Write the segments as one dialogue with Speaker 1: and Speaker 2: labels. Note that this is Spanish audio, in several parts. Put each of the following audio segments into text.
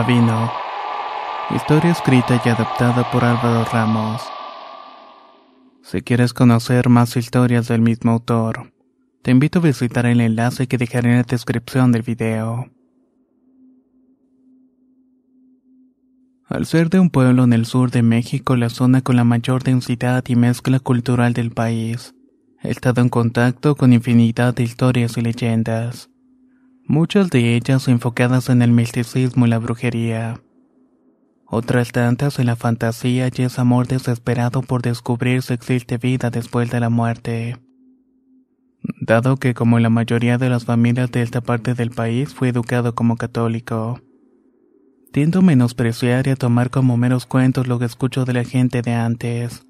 Speaker 1: Sabino. Historia escrita y adaptada por Álvaro Ramos. Si quieres conocer más historias del mismo autor, te invito a visitar el enlace que dejaré en la descripción del video. Al ser de un pueblo en el sur de México, la zona con la mayor densidad y mezcla cultural del país, he estado en contacto con infinidad de historias y leyendas muchas de ellas enfocadas en el misticismo y la brujería. Otras tantas en la fantasía y ese amor desesperado por descubrir si existe vida después de la muerte. Dado que como la mayoría de las familias de esta parte del país fui educado como católico, tiendo a menospreciar y a tomar como meros cuentos lo que escucho de la gente de antes,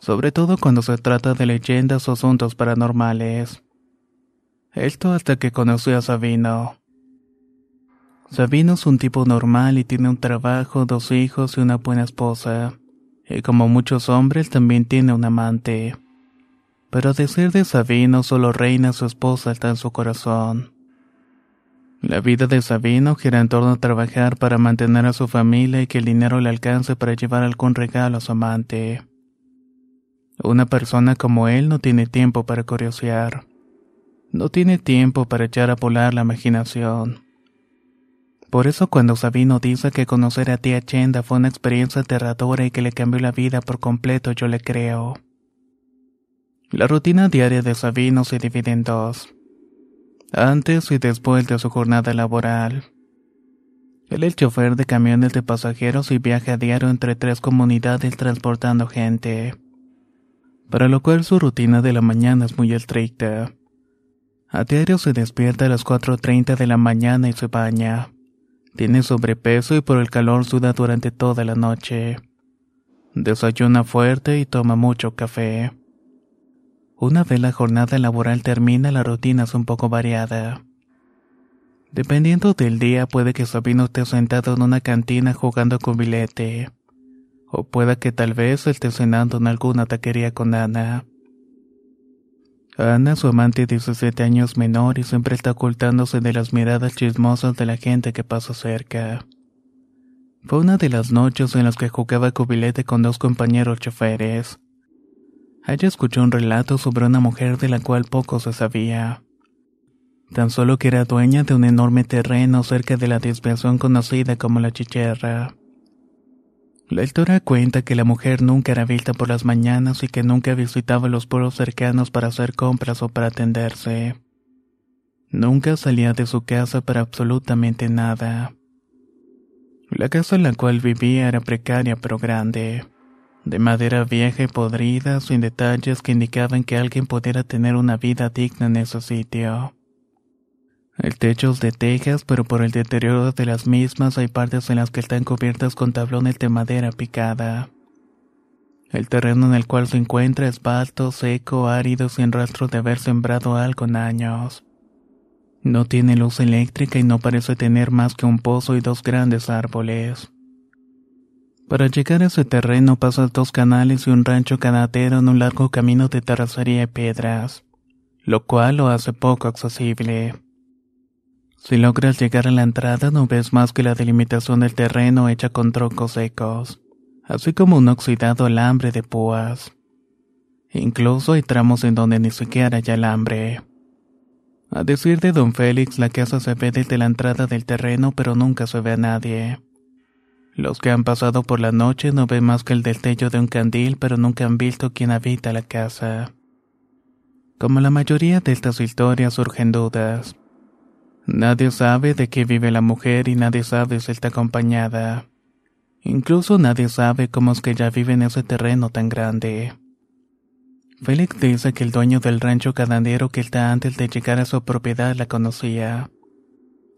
Speaker 1: sobre todo cuando se trata de leyendas o asuntos paranormales. Esto hasta que conocí a Sabino. Sabino es un tipo normal y tiene un trabajo, dos hijos y una buena esposa. Y como muchos hombres también tiene un amante. Pero a decir de Sabino solo reina su esposa está en su corazón. La vida de Sabino gira en torno a trabajar para mantener a su familia y que el dinero le alcance para llevar algún regalo a su amante. Una persona como él no tiene tiempo para curiosear. No tiene tiempo para echar a volar la imaginación. Por eso cuando Sabino dice que conocer a tía Chenda fue una experiencia aterradora y que le cambió la vida por completo, yo le creo. La rutina diaria de Sabino se divide en dos. Antes y después de su jornada laboral. Él es el chofer de camiones de pasajeros y viaja a diario entre tres comunidades transportando gente. Para lo cual su rutina de la mañana es muy estricta. A diario se despierta a las 4.30 de la mañana y se baña. Tiene sobrepeso y por el calor suda durante toda la noche. Desayuna fuerte y toma mucho café. Una vez la jornada laboral termina, la rutina es un poco variada. Dependiendo del día, puede que Sabino esté sentado en una cantina jugando con bilete. O pueda que tal vez esté cenando en alguna taquería con Ana. Ana, su amante 17 años menor y siempre está ocultándose de las miradas chismosas de la gente que pasa cerca. Fue una de las noches en las que jugaba cubilete con dos compañeros choferes. Ella escuchó un relato sobre una mujer de la cual poco se sabía. Tan solo que era dueña de un enorme terreno cerca de la desviación conocida como la Chicherra. La historia cuenta que la mujer nunca era vista por las mañanas y que nunca visitaba los pueblos cercanos para hacer compras o para atenderse. Nunca salía de su casa para absolutamente nada. La casa en la cual vivía era precaria pero grande, de madera vieja y podrida, sin detalles que indicaban que alguien pudiera tener una vida digna en ese sitio. El techo es de tejas, pero por el deterioro de las mismas hay partes en las que están cubiertas con tablones de madera picada. El terreno en el cual se encuentra es vasto, seco, árido, sin rastro de haber sembrado algo en años. No tiene luz eléctrica y no parece tener más que un pozo y dos grandes árboles. Para llegar a ese terreno pasas dos canales y un rancho ganadero en un largo camino de terracería y piedras, lo cual lo hace poco accesible. Si logras llegar a la entrada no ves más que la delimitación del terreno hecha con troncos secos, así como un oxidado alambre de púas. Incluso hay tramos en donde ni siquiera hay alambre. A decir de don Félix, la casa se ve desde la entrada del terreno pero nunca se ve a nadie. Los que han pasado por la noche no ven más que el destello de un candil, pero nunca han visto quién habita la casa. Como la mayoría de estas historias surgen dudas. Nadie sabe de qué vive la mujer y nadie sabe si está acompañada. Incluso nadie sabe cómo es que ella vive en ese terreno tan grande. Félix dice que el dueño del rancho ganadero que está antes de llegar a su propiedad la conocía.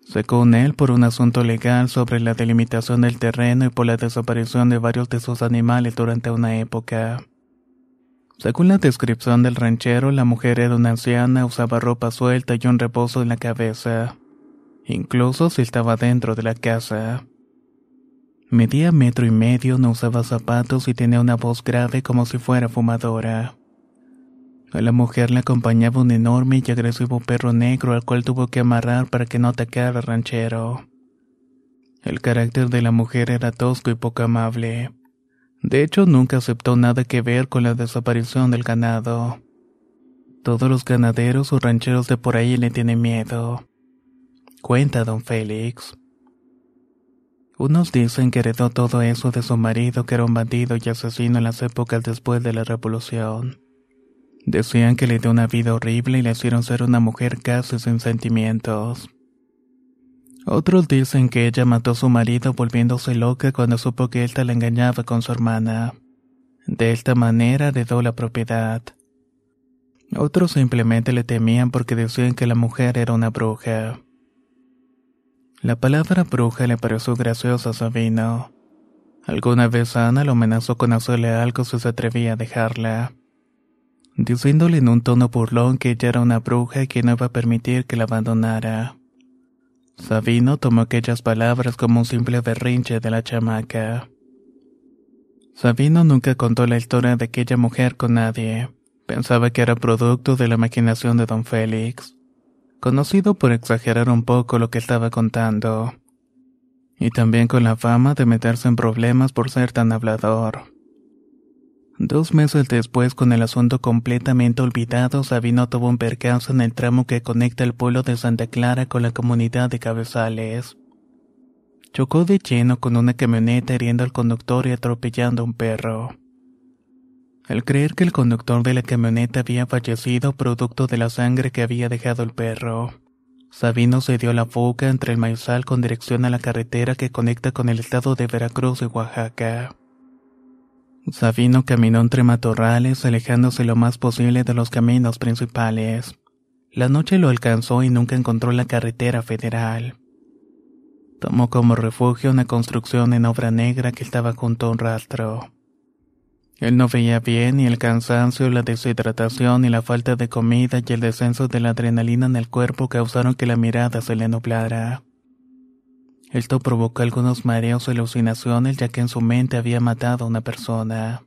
Speaker 1: Según él, por un asunto legal sobre la delimitación del terreno y por la desaparición de varios de sus animales durante una época. Según la descripción del ranchero, la mujer era una anciana, usaba ropa suelta y un reposo en la cabeza, incluso si estaba dentro de la casa. Medía metro y medio, no usaba zapatos y tenía una voz grave como si fuera fumadora. A la mujer le acompañaba un enorme y agresivo perro negro al cual tuvo que amarrar para que no atacara al ranchero. El carácter de la mujer era tosco y poco amable. De hecho, nunca aceptó nada que ver con la desaparición del ganado. Todos los ganaderos o rancheros de por ahí le tienen miedo. Cuenta don Félix. Unos dicen que heredó todo eso de su marido, que era un bandido y asesino en las épocas después de la revolución. Decían que le dio una vida horrible y le hicieron ser una mujer casi sin sentimientos. Otros dicen que ella mató a su marido volviéndose loca cuando supo que él la engañaba con su hermana. De esta manera heredó la propiedad. Otros simplemente le temían porque decían que la mujer era una bruja. La palabra bruja le pareció graciosa a Sabino. Alguna vez Ana lo amenazó con hacerle algo si se atrevía a dejarla diciéndole en un tono burlón que ella era una bruja y que no iba a permitir que la abandonara. Sabino tomó aquellas palabras como un simple berrinche de la chamaca. Sabino nunca contó la historia de aquella mujer con nadie. Pensaba que era producto de la imaginación de don Félix, conocido por exagerar un poco lo que estaba contando, y también con la fama de meterse en problemas por ser tan hablador. Dos meses después, con el asunto completamente olvidado, Sabino tuvo un percance en el tramo que conecta el pueblo de Santa Clara con la comunidad de Cabezales. Chocó de lleno con una camioneta hiriendo al conductor y atropellando a un perro. Al creer que el conductor de la camioneta había fallecido producto de la sangre que había dejado el perro, Sabino se dio la fuga entre el maizal con dirección a la carretera que conecta con el estado de Veracruz y Oaxaca. Sabino caminó entre matorrales, alejándose lo más posible de los caminos principales. La noche lo alcanzó y nunca encontró la carretera federal. Tomó como refugio una construcción en obra negra que estaba junto a un rastro. Él no veía bien y el cansancio, la deshidratación y la falta de comida y el descenso de la adrenalina en el cuerpo causaron que la mirada se le nublara. Esto provocó algunos mareos o alucinaciones ya que en su mente había matado a una persona.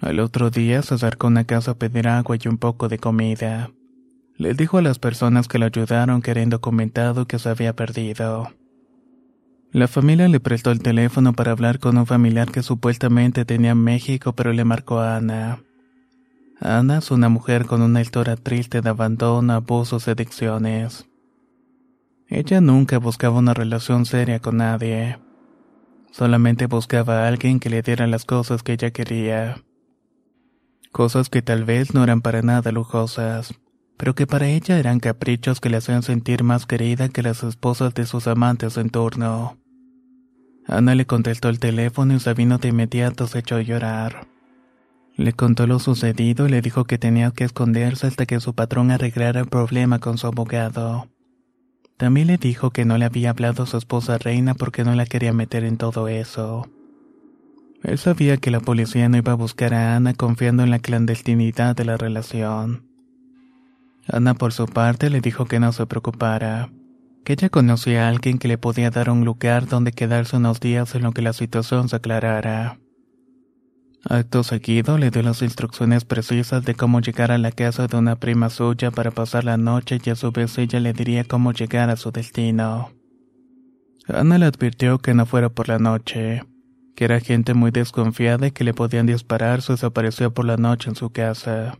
Speaker 1: Al otro día se acercó a una casa a pedir agua y un poco de comida. Le dijo a las personas que lo ayudaron que era indocumentado que se había perdido. La familia le prestó el teléfono para hablar con un familiar que supuestamente tenía en México pero le marcó a Ana. Ana es una mujer con una historia triste de abandono, abusos y adicciones. Ella nunca buscaba una relación seria con nadie. Solamente buscaba a alguien que le diera las cosas que ella quería. Cosas que tal vez no eran para nada lujosas, pero que para ella eran caprichos que le hacían sentir más querida que las esposas de sus amantes en turno. Ana le contestó el teléfono y Sabino de inmediato se echó a llorar. Le contó lo sucedido y le dijo que tenía que esconderse hasta que su patrón arreglara el problema con su abogado. También le dijo que no le había hablado a su esposa Reina porque no la quería meter en todo eso. Él sabía que la policía no iba a buscar a Ana confiando en la clandestinidad de la relación. Ana por su parte le dijo que no se preocupara, que ella conocía a alguien que le podía dar un lugar donde quedarse unos días en lo que la situación se aclarara. Acto seguido le dio las instrucciones precisas de cómo llegar a la casa de una prima suya para pasar la noche y a su vez ella le diría cómo llegar a su destino. Ana le advirtió que no fuera por la noche, que era gente muy desconfiada y que le podían disparar si desapareció por la noche en su casa.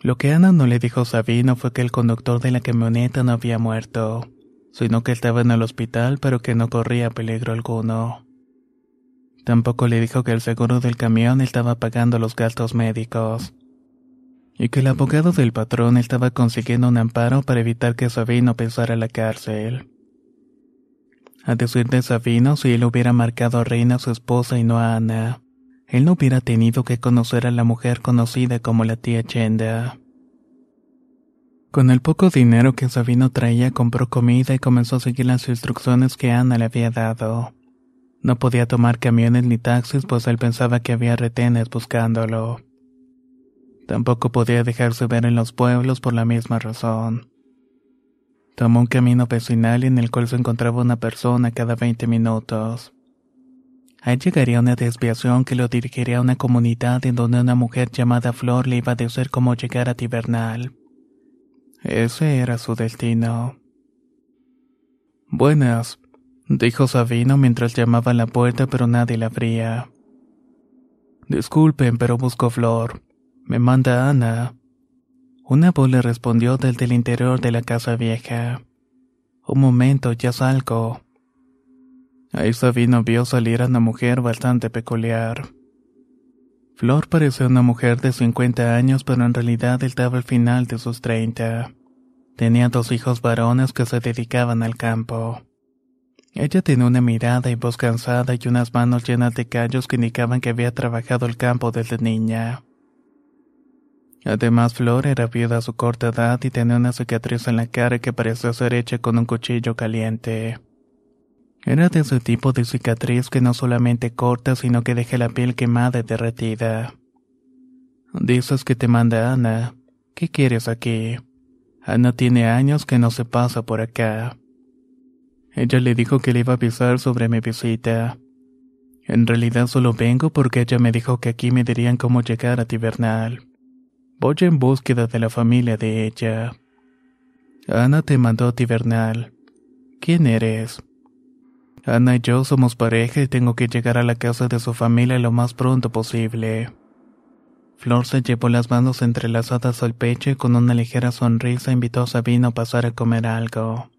Speaker 1: Lo que Ana no le dijo a Sabino fue que el conductor de la camioneta no había muerto, sino que estaba en el hospital pero que no corría peligro alguno. Tampoco le dijo que el seguro del camión estaba pagando los gastos médicos y que el abogado del patrón estaba consiguiendo un amparo para evitar que Sabino pensara la cárcel. A decir de Sabino, si él hubiera marcado a Reina su esposa y no a Ana, él no hubiera tenido que conocer a la mujer conocida como la tía Chenda. Con el poco dinero que Sabino traía compró comida y comenzó a seguir las instrucciones que Ana le había dado. No podía tomar camiones ni taxis pues él pensaba que había retenes buscándolo. Tampoco podía dejarse ver en los pueblos por la misma razón. Tomó un camino vecinal en el cual se encontraba una persona cada 20 minutos. Ahí llegaría una desviación que lo dirigiría a una comunidad en donde una mujer llamada Flor le iba a decir cómo llegar a Tibernal. Ese era su destino. Buenas, dijo Sabino mientras llamaba a la puerta pero nadie la abría. Disculpen, pero busco Flor. Me manda Ana. Una voz le respondió desde el interior de la casa vieja. Un momento, ya salgo. Ahí Sabino vio salir a una mujer bastante peculiar. Flor parecía una mujer de 50 años, pero en realidad estaba al final de sus 30. Tenía dos hijos varones que se dedicaban al campo. Ella tenía una mirada y voz cansada y unas manos llenas de callos que indicaban que había trabajado el campo desde niña. Además, Flor era viuda a su corta edad y tenía una cicatriz en la cara que parecía ser hecha con un cuchillo caliente. Era de ese tipo de cicatriz que no solamente corta, sino que deja la piel quemada y derretida. Dices que te manda Ana. ¿Qué quieres aquí? Ana tiene años que no se pasa por acá. Ella le dijo que le iba a avisar sobre mi visita. En realidad solo vengo porque ella me dijo que aquí me dirían cómo llegar a Tibernal. Voy en búsqueda de la familia de ella. Ana te mandó Tibernal. ¿Quién eres? Ana y yo somos pareja y tengo que llegar a la casa de su familia lo más pronto posible. Flor se llevó las manos entrelazadas al pecho y con una ligera sonrisa invitó a Sabino a pasar a comer algo.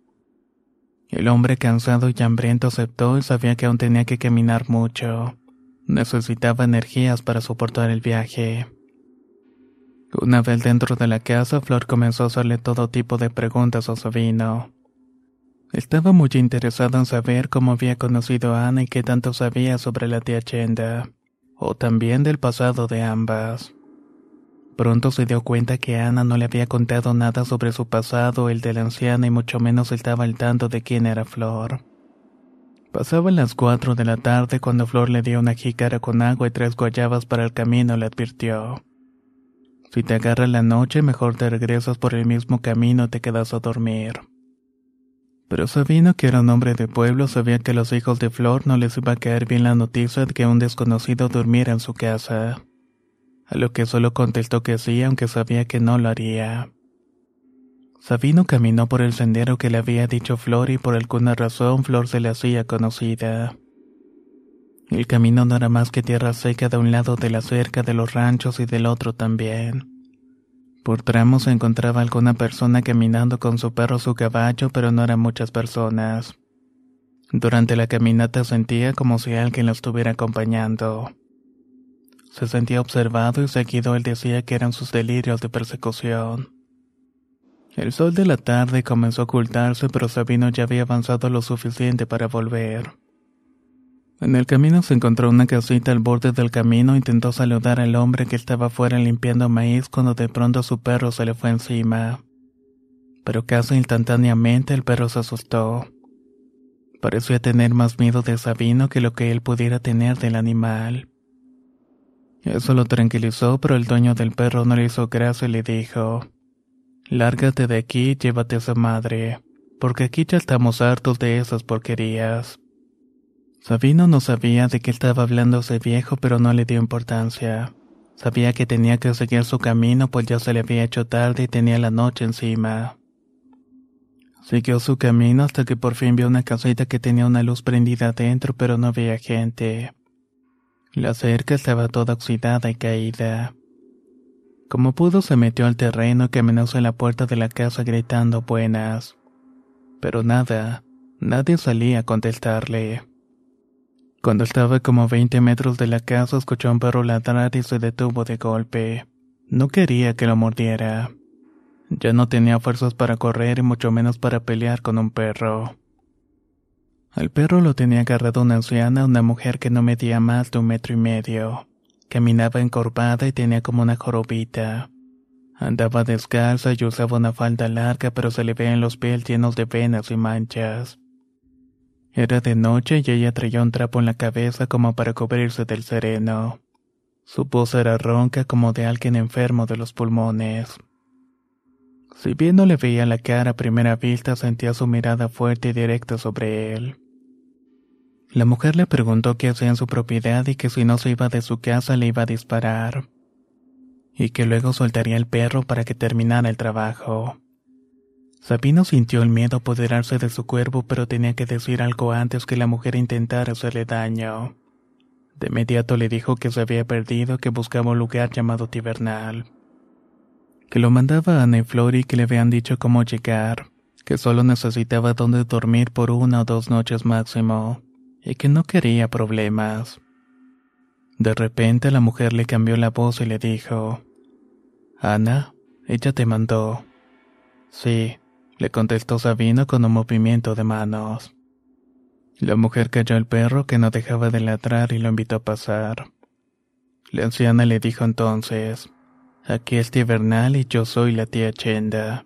Speaker 1: El hombre cansado y hambriento aceptó y sabía que aún tenía que caminar mucho. Necesitaba energías para soportar el viaje. Una vez dentro de la casa, Flor comenzó a hacerle todo tipo de preguntas a Sabino. Estaba muy interesada en saber cómo había conocido a Ana y qué tanto sabía sobre la tía Chenda, o también del pasado de ambas. Pronto se dio cuenta que Ana no le había contado nada sobre su pasado, el de la anciana, y mucho menos estaba al tanto de quién era Flor. Pasaban las cuatro de la tarde cuando Flor le dio una jícara con agua y tres guayabas para el camino, le advirtió. Si te agarra la noche, mejor te regresas por el mismo camino y te quedas a dormir. Pero Sabino, que era un hombre de pueblo, sabía que a los hijos de Flor no les iba a caer bien la noticia de que un desconocido durmiera en su casa. A lo que solo contestó que sí, aunque sabía que no lo haría. Sabino caminó por el sendero que le había dicho Flor y por alguna razón Flor se le hacía conocida. El camino no era más que tierra seca de un lado de la cerca de los ranchos y del otro también. Por tramos se encontraba alguna persona caminando con su perro o su caballo, pero no eran muchas personas. Durante la caminata sentía como si alguien lo estuviera acompañando. Se sentía observado y seguido él decía que eran sus delirios de persecución. El sol de la tarde comenzó a ocultarse, pero Sabino ya había avanzado lo suficiente para volver. En el camino se encontró una casita al borde del camino e intentó saludar al hombre que estaba fuera limpiando maíz cuando de pronto su perro se le fue encima. Pero casi instantáneamente el perro se asustó. Parecía tener más miedo de Sabino que lo que él pudiera tener del animal. Eso lo tranquilizó, pero el dueño del perro no le hizo gracia y le dijo, Lárgate de aquí llévate a su madre, porque aquí ya estamos hartos de esas porquerías. Sabino no sabía de qué estaba hablando ese viejo, pero no le dio importancia. Sabía que tenía que seguir su camino, pues ya se le había hecho tarde y tenía la noche encima. Siguió su camino hasta que por fin vio una casita que tenía una luz prendida adentro, pero no había gente. La cerca estaba toda oxidada y caída. Como pudo se metió al terreno caminó hacia la puerta de la casa gritando buenas. Pero nada, nadie salía a contestarle. Cuando estaba como 20 metros de la casa, escuchó a un perro ladrar y se detuvo de golpe. No quería que lo mordiera. Ya no tenía fuerzas para correr y mucho menos para pelear con un perro. Al perro lo tenía agarrado una anciana, una mujer que no medía más de un metro y medio. Caminaba encorvada y tenía como una jorobita. Andaba descalza y usaba una falda larga, pero se le veían los pies llenos de venas y manchas. Era de noche y ella traía un trapo en la cabeza como para cubrirse del sereno. Su voz era ronca como de alguien enfermo de los pulmones. Si bien no le veía la cara a primera vista, sentía su mirada fuerte y directa sobre él. La mujer le preguntó qué hacía en su propiedad y que si no se iba de su casa le iba a disparar, y que luego soltaría el perro para que terminara el trabajo. Sabino sintió el miedo apoderarse de su cuerpo, pero tenía que decir algo antes que la mujer intentara hacerle daño. De inmediato le dijo que se había perdido, que buscaba un lugar llamado Tibernal. Que lo mandaba a Neflor y que le habían dicho cómo llegar, que solo necesitaba donde dormir por una o dos noches máximo, y que no quería problemas. De repente la mujer le cambió la voz y le dijo, Ana, ella te mandó. Sí, le contestó Sabino con un movimiento de manos. La mujer cayó al perro que no dejaba de ladrar y lo invitó a pasar. La anciana le dijo entonces, aquí es Tibernal y yo soy la tía Chenda.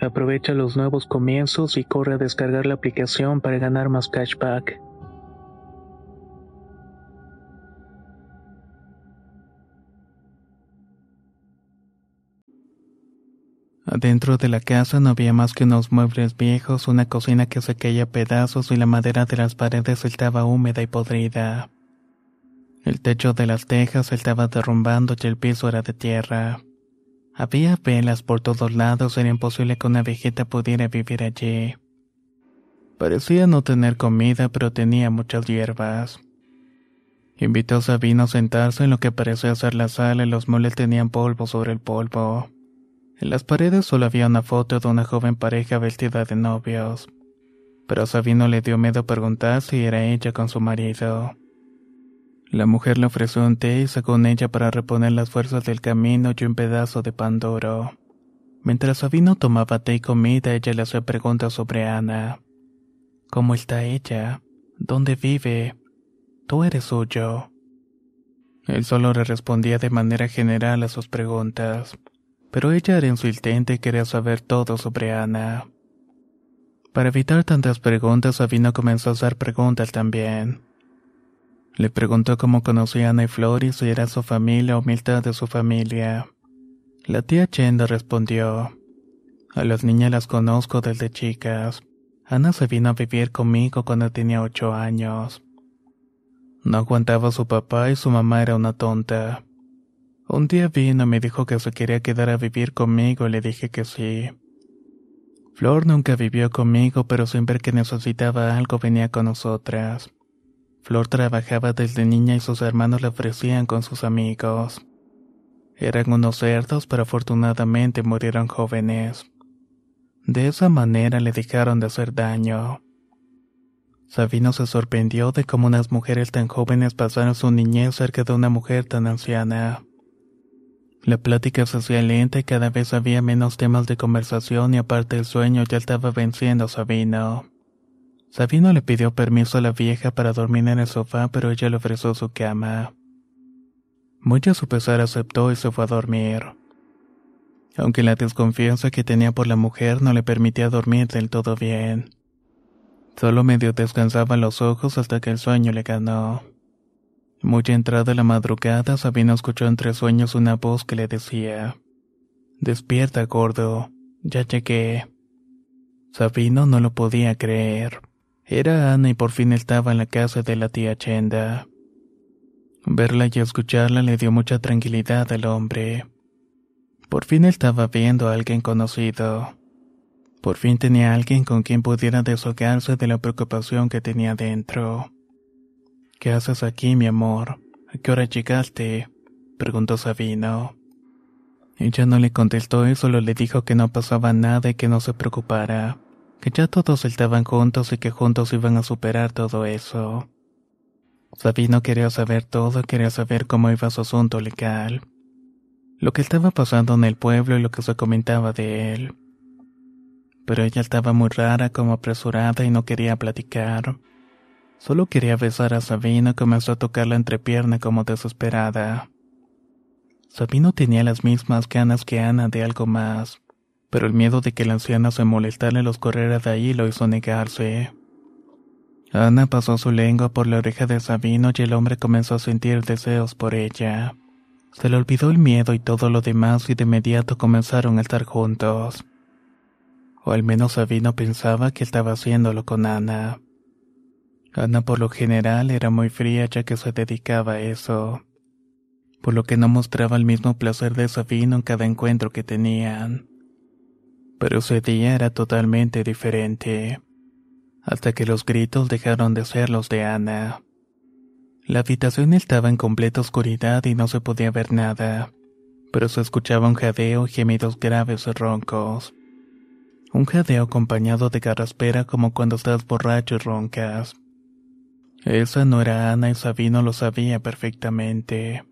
Speaker 1: Aprovecha los nuevos comienzos y corre a descargar la aplicación para ganar más cashback. Adentro de la casa no había más que unos muebles viejos, una cocina que se caía a pedazos y la madera de las paredes estaba húmeda y podrida. El techo de las tejas estaba derrumbando y el piso era de tierra. Había velas por todos lados, era imposible que una viejita pudiera vivir allí. Parecía no tener comida, pero tenía muchas hierbas. Invitó a Sabino a sentarse en lo que parecía ser la sala y los muebles tenían polvo sobre el polvo. En las paredes solo había una foto de una joven pareja vestida de novios. Pero a Sabino le dio miedo preguntar si era ella con su marido. La mujer le ofreció un té y sacó ella para reponer las fuerzas del camino y un pedazo de pan duro. Mientras Sabino tomaba té y comida, ella le hacía preguntas sobre Ana. ¿Cómo está ella? ¿Dónde vive? Tú eres suyo. Él solo le respondía de manera general a sus preguntas, pero ella era insistente y quería saber todo sobre Ana. Para evitar tantas preguntas, Sabino comenzó a hacer preguntas también. Le preguntó cómo conocía a Ana y Flor y si era su familia o mitad de su familia. La tía Chenda respondió, A las niñas las conozco desde chicas. Ana se vino a vivir conmigo cuando tenía ocho años. No aguantaba a su papá y su mamá era una tonta. Un día vino y me dijo que se quería quedar a vivir conmigo y le dije que sí. Flor nunca vivió conmigo, pero siempre que necesitaba algo venía con nosotras. Flor trabajaba desde niña y sus hermanos le ofrecían con sus amigos. Eran unos cerdos, pero afortunadamente murieron jóvenes. De esa manera le dejaron de hacer daño. Sabino se sorprendió de cómo unas mujeres tan jóvenes pasaron su niñez cerca de una mujer tan anciana. La plática se hacía lenta y cada vez había menos temas de conversación y aparte el sueño ya estaba venciendo a Sabino. Sabino le pidió permiso a la vieja para dormir en el sofá, pero ella le ofreció su cama. Muy a su pesar aceptó y se fue a dormir. Aunque la desconfianza que tenía por la mujer no le permitía dormir del todo bien. Solo medio descansaba los ojos hasta que el sueño le ganó. Muy entrada la madrugada, Sabino escuchó entre sueños una voz que le decía: Despierta, gordo, ya llegué. Sabino no lo podía creer. Era Ana y por fin estaba en la casa de la tía Chenda. Verla y escucharla le dio mucha tranquilidad al hombre. Por fin estaba viendo a alguien conocido. Por fin tenía alguien con quien pudiera deshogarse de la preocupación que tenía dentro. ¿Qué haces aquí, mi amor? ¿A qué hora llegaste? preguntó Sabino. Ella no le contestó y solo le dijo que no pasaba nada y que no se preocupara que ya todos estaban juntos y que juntos iban a superar todo eso. Sabino quería saber todo, quería saber cómo iba su asunto legal, lo que estaba pasando en el pueblo y lo que se comentaba de él. Pero ella estaba muy rara, como apresurada y no quería platicar. Solo quería besar a Sabino y comenzó a tocar la entrepierna como desesperada. Sabino tenía las mismas ganas que Ana de algo más pero el miedo de que la anciana se molestara y los corriera de ahí lo hizo negarse. Ana pasó su lengua por la oreja de Sabino y el hombre comenzó a sentir deseos por ella. Se le olvidó el miedo y todo lo demás y de inmediato comenzaron a estar juntos. O al menos Sabino pensaba que estaba haciéndolo con Ana. Ana por lo general era muy fría ya que se dedicaba a eso, por lo que no mostraba el mismo placer de Sabino en cada encuentro que tenían pero ese día era totalmente diferente, hasta que los gritos dejaron de ser los de Ana. La habitación estaba en completa oscuridad y no se podía ver nada, pero se escuchaba un jadeo y gemidos graves y roncos. Un jadeo acompañado de carraspera como cuando estás borracho y roncas. Esa no era Ana y Sabino lo sabía perfectamente.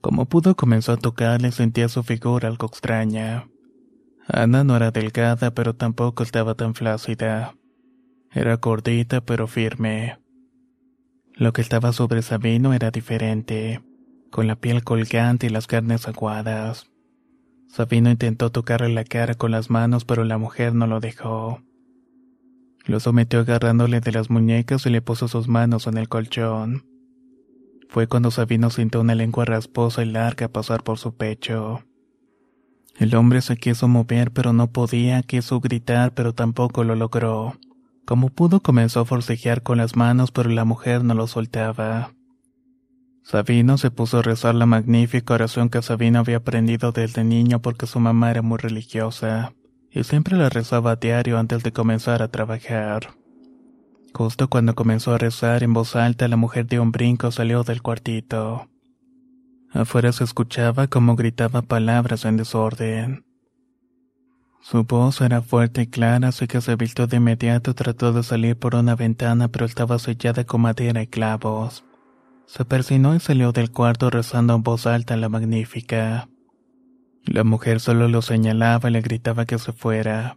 Speaker 1: Como pudo comenzó a tocarle sentía su figura algo extraña. Ana no era delgada, pero tampoco estaba tan flácida. Era gordita, pero firme. Lo que estaba sobre Sabino era diferente, con la piel colgante y las carnes aguadas. Sabino intentó tocarle la cara con las manos, pero la mujer no lo dejó. Lo sometió agarrándole de las muñecas y le puso sus manos en el colchón. Fue cuando Sabino sintió una lengua rasposa y larga pasar por su pecho. El hombre se quiso mover pero no podía, quiso gritar pero tampoco lo logró. Como pudo comenzó a forcejear con las manos pero la mujer no lo soltaba. Sabino se puso a rezar la magnífica oración que Sabino había aprendido desde niño porque su mamá era muy religiosa, y siempre la rezaba a diario antes de comenzar a trabajar. Justo cuando comenzó a rezar en voz alta, la mujer de un brinco salió del cuartito. Afuera se escuchaba como gritaba palabras en desorden. Su voz era fuerte y clara, así que se vistió de inmediato trató de salir por una ventana, pero estaba sellada con madera y clavos. Se persinó y salió del cuarto rezando en voz alta la magnífica. La mujer solo lo señalaba y le gritaba que se fuera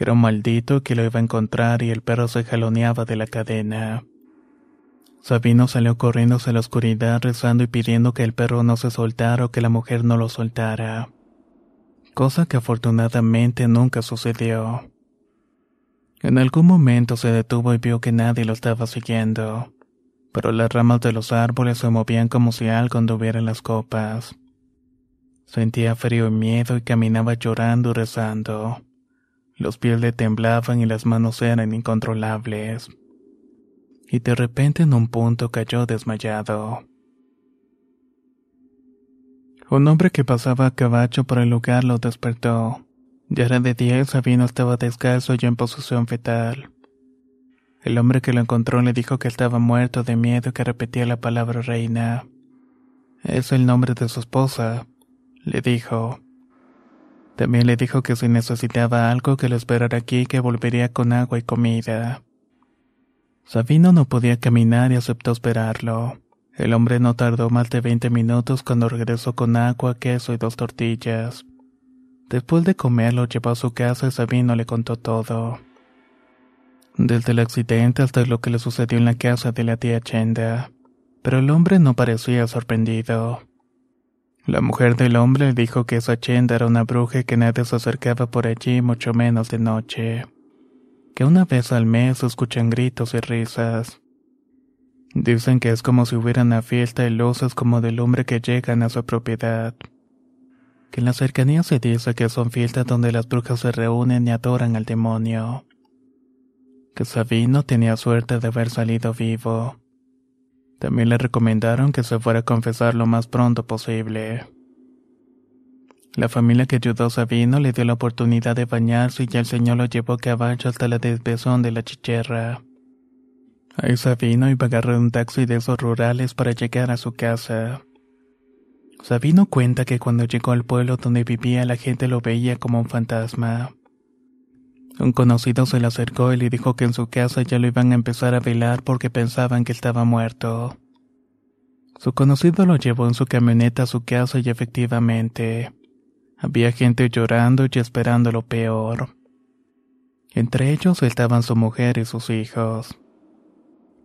Speaker 1: que era un maldito que lo iba a encontrar y el perro se jaloneaba de la cadena. Sabino salió corriendo hacia la oscuridad rezando y pidiendo que el perro no se soltara o que la mujer no lo soltara. Cosa que afortunadamente nunca sucedió. En algún momento se detuvo y vio que nadie lo estaba siguiendo, pero las ramas de los árboles se movían como si algo anduviera en las copas. Sentía frío y miedo y caminaba llorando y rezando. Los pies le temblaban y las manos eran incontrolables. Y de repente en un punto cayó desmayado. Un hombre que pasaba a caballo por el lugar lo despertó. Ya era de día y Sabino estaba descalzo y en posición fetal. El hombre que lo encontró le dijo que estaba muerto de miedo y que repetía la palabra reina. Es el nombre de su esposa, le dijo. También le dijo que si necesitaba algo que lo esperara aquí que volvería con agua y comida. Sabino no podía caminar y aceptó esperarlo. El hombre no tardó más de 20 minutos cuando regresó con agua, queso y dos tortillas. Después de comerlo llevó a su casa y Sabino le contó todo. Desde el accidente hasta lo que le sucedió en la casa de la tía Chenda. Pero el hombre no parecía sorprendido. La mujer del hombre dijo que esa chenda era una bruja que nadie se acercaba por allí, mucho menos de noche. Que una vez al mes escuchan gritos y risas. Dicen que es como si hubiera una fiesta de luces como del hombre que llegan a su propiedad. Que en la cercanía se dice que son fiestas donde las brujas se reúnen y adoran al demonio. Que Sabino tenía suerte de haber salido vivo también le recomendaron que se fuera a confesar lo más pronto posible. La familia que ayudó a Sabino le dio la oportunidad de bañarse y el señor lo llevó a caballo hasta la desbezón de la chicherra. Ahí Sabino iba a agarrar un taxi de esos rurales para llegar a su casa. Sabino cuenta que cuando llegó al pueblo donde vivía la gente lo veía como un fantasma. Un conocido se le acercó y le dijo que en su casa ya lo iban a empezar a velar porque pensaban que estaba muerto. Su conocido lo llevó en su camioneta a su casa y efectivamente, había gente llorando y esperando lo peor. Entre ellos estaban su mujer y sus hijos.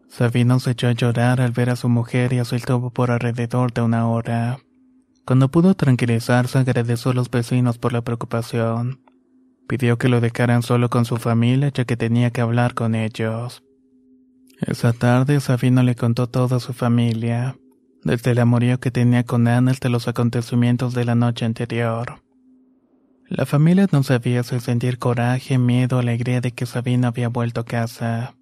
Speaker 1: Sabino se echó a llorar al ver a su mujer y así estuvo por alrededor de una hora. Cuando pudo tranquilizarse agradeció a los vecinos por la preocupación. Pidió que lo dejaran solo con su familia ya que tenía que hablar con ellos. Esa tarde Sabino le contó a su familia, desde el amorío que tenía con Ana hasta los acontecimientos de la noche anterior. La familia no sabía si sentir coraje, miedo o alegría de que Sabino había vuelto a casa.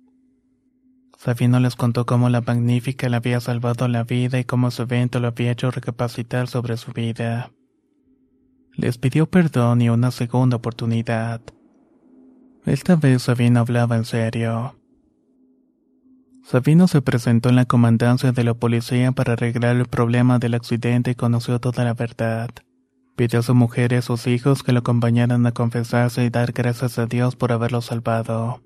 Speaker 1: Sabino les contó cómo la magnífica le había salvado la vida y cómo su evento lo había hecho recapacitar sobre su vida. Les pidió perdón y una segunda oportunidad. Esta vez Sabino hablaba en serio. Sabino se presentó en la comandancia de la policía para arreglar el problema del accidente y conoció toda la verdad. Pidió a su mujer y a sus hijos que lo acompañaran a confesarse y dar gracias a Dios por haberlo salvado.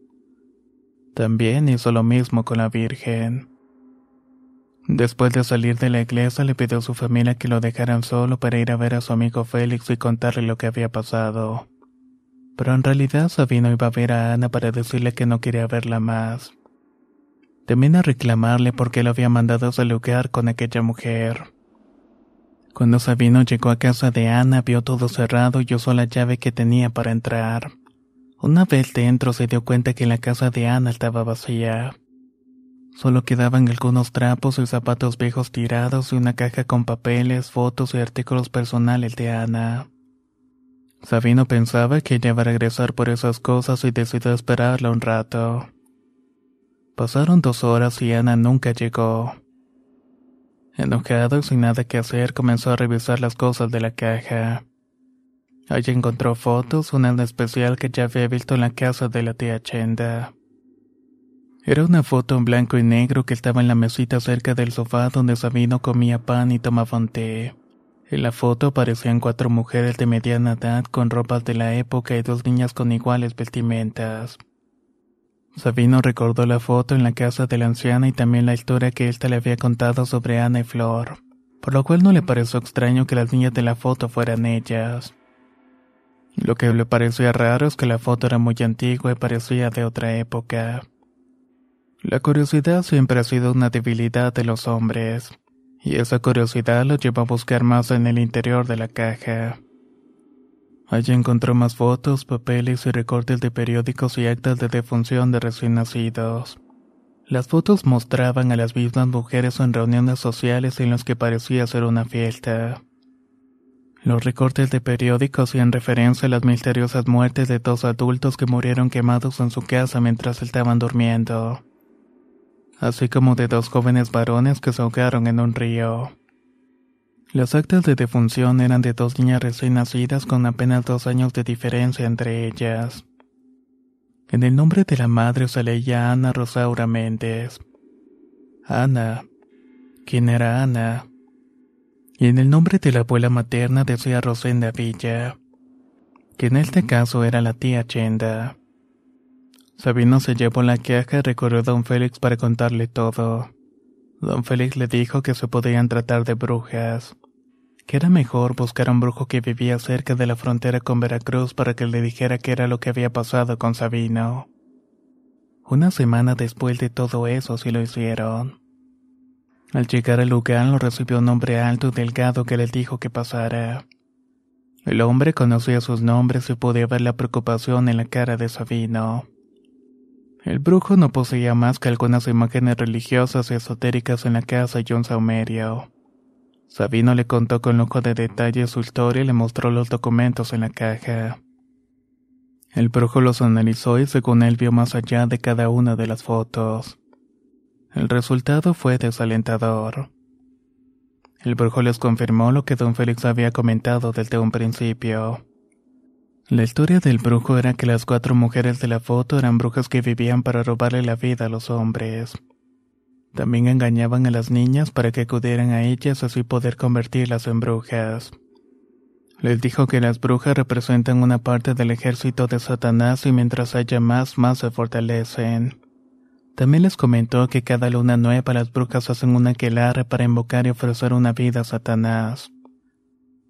Speaker 1: También hizo lo mismo con la Virgen. Después de salir de la iglesia le pidió a su familia que lo dejaran solo para ir a ver a su amigo Félix y contarle lo que había pasado. Pero en realidad Sabino iba a ver a Ana para decirle que no quería verla más. También a reclamarle porque lo había mandado a saludar con aquella mujer. Cuando Sabino llegó a casa de Ana vio todo cerrado y usó la llave que tenía para entrar. Una vez dentro se dio cuenta que la casa de Ana estaba vacía. Solo quedaban algunos trapos y zapatos viejos tirados y una caja con papeles, fotos y artículos personales de Ana. Sabino pensaba que ella iba a regresar por esas cosas y decidió esperarla un rato. Pasaron dos horas y Ana nunca llegó. Enojado y sin nada que hacer, comenzó a revisar las cosas de la caja. Allí encontró fotos, una en especial que ya había visto en la casa de la tía Chenda. Era una foto en blanco y negro que estaba en la mesita cerca del sofá donde Sabino comía pan y tomaba un té. En la foto aparecían cuatro mujeres de mediana edad con ropas de la época y dos niñas con iguales vestimentas. Sabino recordó la foto en la casa de la anciana y también la historia que ésta le había contado sobre Ana y Flor, por lo cual no le pareció extraño que las niñas de la foto fueran ellas. Lo que le parecía raro es que la foto era muy antigua y parecía de otra época. La curiosidad siempre ha sido una debilidad de los hombres, y esa curiosidad lo llevó a buscar más en el interior de la caja. Allí encontró más fotos, papeles y recortes de periódicos y actas de defunción de recién nacidos. Las fotos mostraban a las mismas mujeres en reuniones sociales en las que parecía ser una fiesta. Los recortes de periódicos hacían referencia a las misteriosas muertes de dos adultos que murieron quemados en su casa mientras estaban durmiendo así como de dos jóvenes varones que se ahogaron en un río. Las actas de defunción eran de dos niñas recién nacidas con apenas dos años de diferencia entre ellas. En el nombre de la madre se leía Ana Rosaura Méndez. Ana. ¿Quién era Ana? Y en el nombre de la abuela materna decía Rosenda Villa, que en este caso era la tía Chenda. Sabino se llevó la caja y recorrió a don Félix para contarle todo. Don Félix le dijo que se podían tratar de brujas, que era mejor buscar a un brujo que vivía cerca de la frontera con Veracruz para que le dijera qué era lo que había pasado con Sabino. Una semana después de todo eso sí lo hicieron. Al llegar al lugar lo recibió un hombre alto y delgado que le dijo que pasara. El hombre conocía sus nombres y podía ver la preocupación en la cara de Sabino. El brujo no poseía más que algunas imágenes religiosas y esotéricas en la casa un saumerio. Sabino le contó con lujo de detalle su historia y le mostró los documentos en la caja. El brujo los analizó y según él vio más allá de cada una de las fotos. El resultado fue desalentador. El brujo les confirmó lo que don Félix había comentado desde un principio. La historia del brujo era que las cuatro mujeres de la foto eran brujas que vivían para robarle la vida a los hombres. También engañaban a las niñas para que acudieran a ellas así poder convertirlas en brujas. Les dijo que las brujas representan una parte del ejército de Satanás y mientras haya más, más se fortalecen. También les comentó que cada luna nueva las brujas hacen una aquelarre para invocar y ofrecer una vida a Satanás.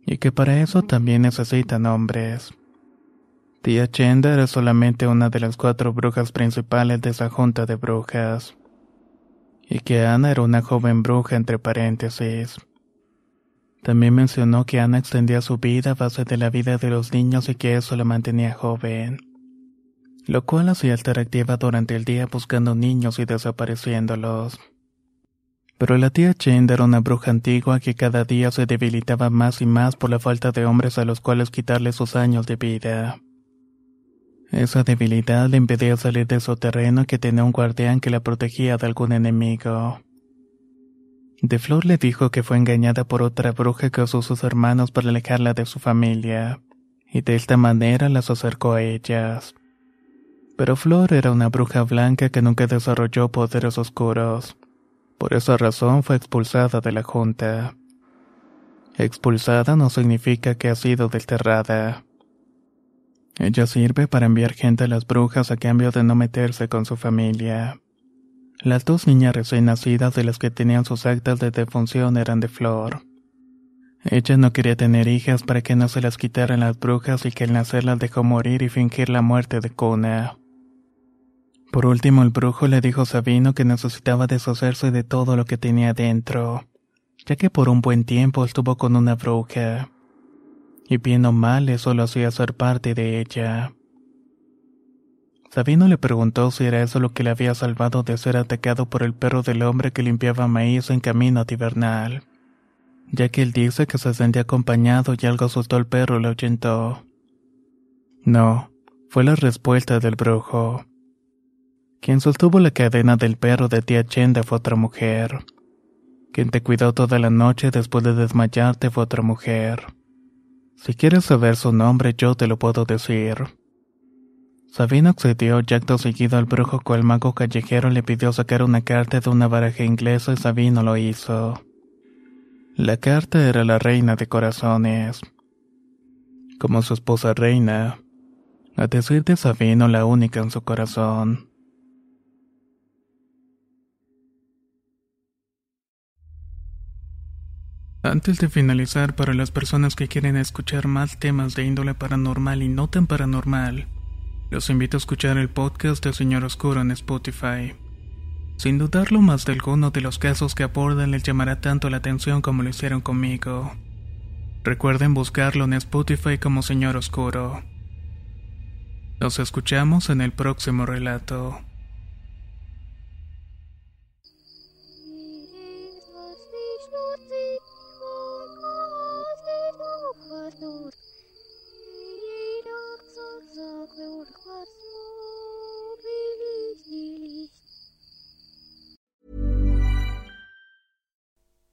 Speaker 1: Y que para eso también necesitan hombres. Tía Chenda era solamente una de las cuatro brujas principales de esa junta de brujas. Y que Ana era una joven bruja entre paréntesis. También mencionó que Ana extendía su vida a base de la vida de los niños y que eso la mantenía joven. Lo cual hacía estar activa durante el día buscando niños y desapareciéndolos. Pero la tía Chenda era una bruja antigua que cada día se debilitaba más y más por la falta de hombres a los cuales quitarle sus años de vida. Esa debilidad le impedía salir de su terreno que tenía un guardián que la protegía de algún enemigo. De Flor le dijo que fue engañada por otra bruja que usó sus hermanos para alejarla de su familia, y de esta manera las acercó a ellas. Pero Flor era una bruja blanca que nunca desarrolló poderes oscuros. Por esa razón fue expulsada de la junta. Expulsada no significa que ha sido desterrada. Ella sirve para enviar gente a las brujas a cambio de no meterse con su familia. Las dos niñas recién nacidas de las que tenían sus actas de defunción eran de Flor. Ella no quería tener hijas para que no se las quitaran las brujas y que al nacer las dejó morir y fingir la muerte de Cuna. Por último, el brujo le dijo a Sabino que necesitaba deshacerse de todo lo que tenía dentro, ya que por un buen tiempo estuvo con una bruja y bien o mal eso lo hacía ser parte de ella. Sabino le preguntó si era eso lo que le había salvado de ser atacado por el perro del hombre que limpiaba maíz en camino a ya que él dice que se sentía acompañado y algo asustó al perro y lo ahuyentó. No, fue la respuesta del brujo. Quien sostuvo la cadena del perro de tía Chenda fue otra mujer. Quien te cuidó toda la noche después de desmayarte fue otra mujer. Si quieres saber su nombre, yo te lo puedo decir. Sabino accedió y acto seguido al brujo el mago callejero le pidió sacar una carta de una baraja inglesa y Sabino lo hizo. La carta era la reina de corazones. Como su esposa reina, a decir de Sabino la única en su corazón. Antes de finalizar, para las personas que quieren escuchar más temas de índole paranormal y no tan paranormal, los invito a escuchar el podcast de Señor Oscuro en Spotify. Sin dudarlo, más de alguno de los casos que abordan les llamará tanto la atención como lo hicieron conmigo. Recuerden buscarlo en Spotify como Señor Oscuro. Nos escuchamos en el próximo relato.